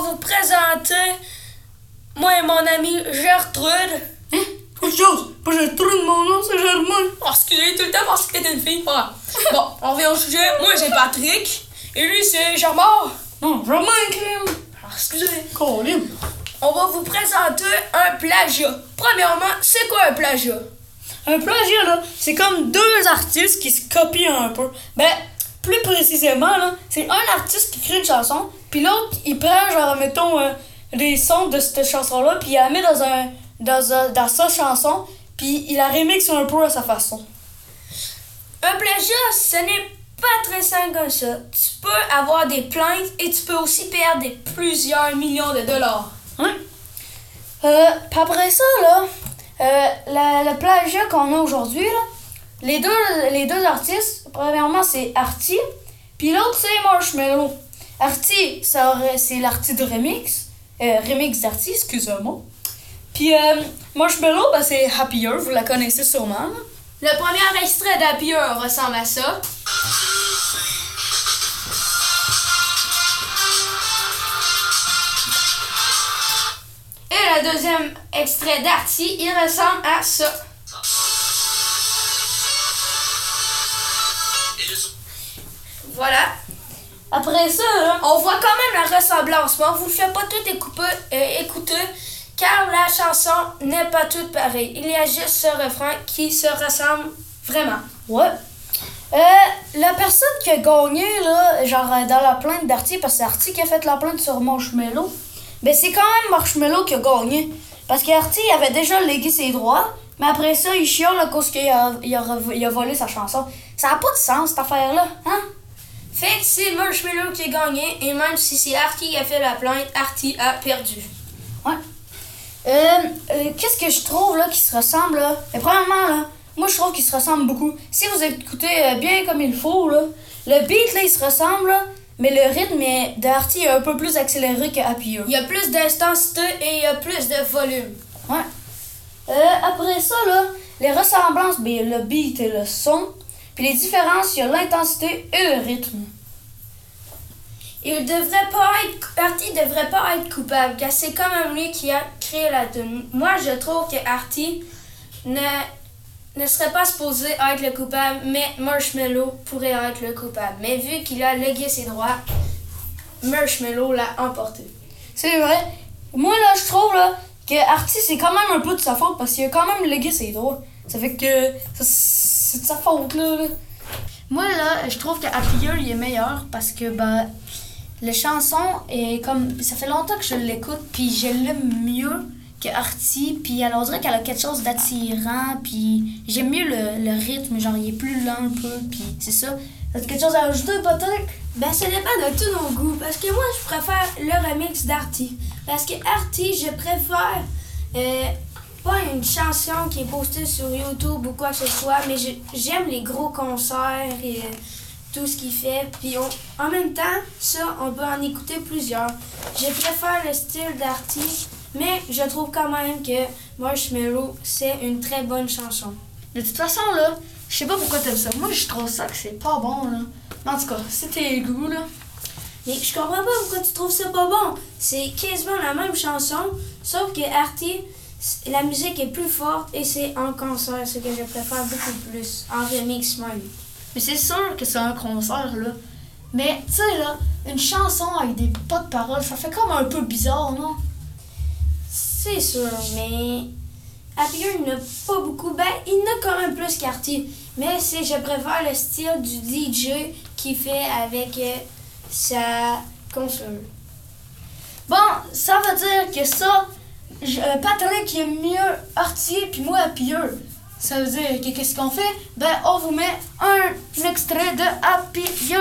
vous présenter moi et mon ami Gertrude. Hein? Autre chose, pas Gertrude, mon nom c'est Germain. Oh, excusez, tout le temps parce que t'es une fille. Ah. bon, on revient au sujet. Moi j'ai Patrick et lui c'est Germain. Non, Germain, crime. Ah, excusez. Colin. On va vous présenter un plagiat. Premièrement, c'est quoi un plagiat? Un plagiat, là, c'est comme deux artistes qui se copient un peu. Ben, plus précisément, là, c'est un artiste qui crée une chanson, puis l'autre, il prend, genre, mettons, euh, les sons de cette chanson-là, puis il la met dans un dans, un- dans sa chanson, puis il la remixe un peu à sa façon. Un plagiat, ce n'est pas très simple comme ça. Tu peux avoir des plaintes et tu peux aussi perdre des plusieurs millions de dollars. Hein? Euh, après ça, là, euh, la- le plagiat qu'on a aujourd'hui, là, les deux, les deux artistes, premièrement, c'est Artie, puis l'autre, c'est Marshmello. Artie, c'est l'artie de remix, euh, remix d'Artie, excusez-moi. Puis euh, Marshmello, ben, c'est Happier, vous la connaissez sûrement. Le premier extrait d'Happier ressemble à ça. Et le deuxième extrait d'Artie, il ressemble à ça. Voilà. Après ça, là, On voit quand même la ressemblance, mais on vous fait pas tout écouper, euh, écouter, car la chanson n'est pas toute pareille. Il y a juste ce refrain qui se ressemble vraiment. Ouais. Euh, la personne qui a gagné, là, genre euh, dans la plainte d'Artie, parce que c'est Artie qui a fait la plainte sur Marshmello, ben c'est quand même Marshmello qui a gagné. Parce qu'Artie avait déjà légué ses droits, mais après ça, il chiale à cause qu'il a, il a, rev- il a volé sa chanson. Ça n'a pas de sens, cette affaire-là, hein? C'est Marshmello qui a gagné, et même si c'est Artie qui a fait la plainte, Artie a perdu. Ouais. Euh, euh, Qu'est-ce que je trouve là qui se ressemble là? Mais premièrement là, moi je trouve qu'ils se ressemblent beaucoup. Si vous écoutez euh, bien comme il faut là, le beat là il se ressemble là, mais le rythme d'Artie est un peu plus accéléré que Happier. Il y a plus d'intensité et il y a plus de volume. Ouais. Euh, après ça là, les ressemblances, ben, le beat et le son. Puis les différences, il y a l'intensité et le rythme. Il devrait pas être, Artie devrait pas être coupable, car c'est quand même lui qui a créé la tune. Moi, je trouve que Artie ne, serait pas supposé être le coupable, mais Marshmello pourrait être le coupable. Mais vu qu'il a légué ses droits, Marshmello l'a emporté. C'est vrai. Moi, là, je trouve, que Artie, c'est quand même un peu de sa faute parce qu'il a quand même légué ses droits. Ça fait que c'est de sa faute, là. Moi, là, je trouve que Happier, il est meilleur parce que, ben, la chanson est comme. Ça fait longtemps que je l'écoute, puis je l'aime mieux que Artie, puis elle on dirait qu'elle a quelque chose d'attirant, puis j'aime mieux le, rythme, genre, il est plus lent un peu, puis c'est ça. T'as quelque chose à ajouter, peut-être? Ben, ça dépend de tous nos goûts. Parce que moi, je préfère le remix d'Artie. Parce que Artie, je préfère euh, pas une chanson qui est postée sur YouTube ou quoi que ce soit, mais j'aime les gros concerts et euh, tout ce qu'il fait. Puis on- en même temps, ça, on peut en écouter plusieurs. Je préfère le style d'Artie, mais je trouve quand même que Marshmello, c'est une très bonne chanson. De toute façon, là, je sais pas pourquoi t'aimes ça. Moi, je trouve ça que c'est pas bon, là. Mais en tout cas, c'est tes goûts, là. Mais je comprends pas pourquoi tu trouves ça pas bon. C'est quasiment la même chanson, sauf que Artie, la musique est plus forte et c'est en concert, ce que je préfère beaucoup plus, en remix même. Mais c'est sûr que c'est un concert, là. Mais, tu sais, là, une chanson avec des pas de paroles, ça fait comme un peu bizarre, non? C'est sûr, mais Happier n'a pas beaucoup. Ben, il n'a quand même plus qu'Artie. Mais c'est, je préfère le style du DJ qu'il fait avec euh, sa console. Bon, ça veut dire que ça, je- euh, Patrick il est mieux artier, puis moi Happier. Ça veut dire que qu'est-ce qu'on fait? Ben, on vous met un extrait de Happier.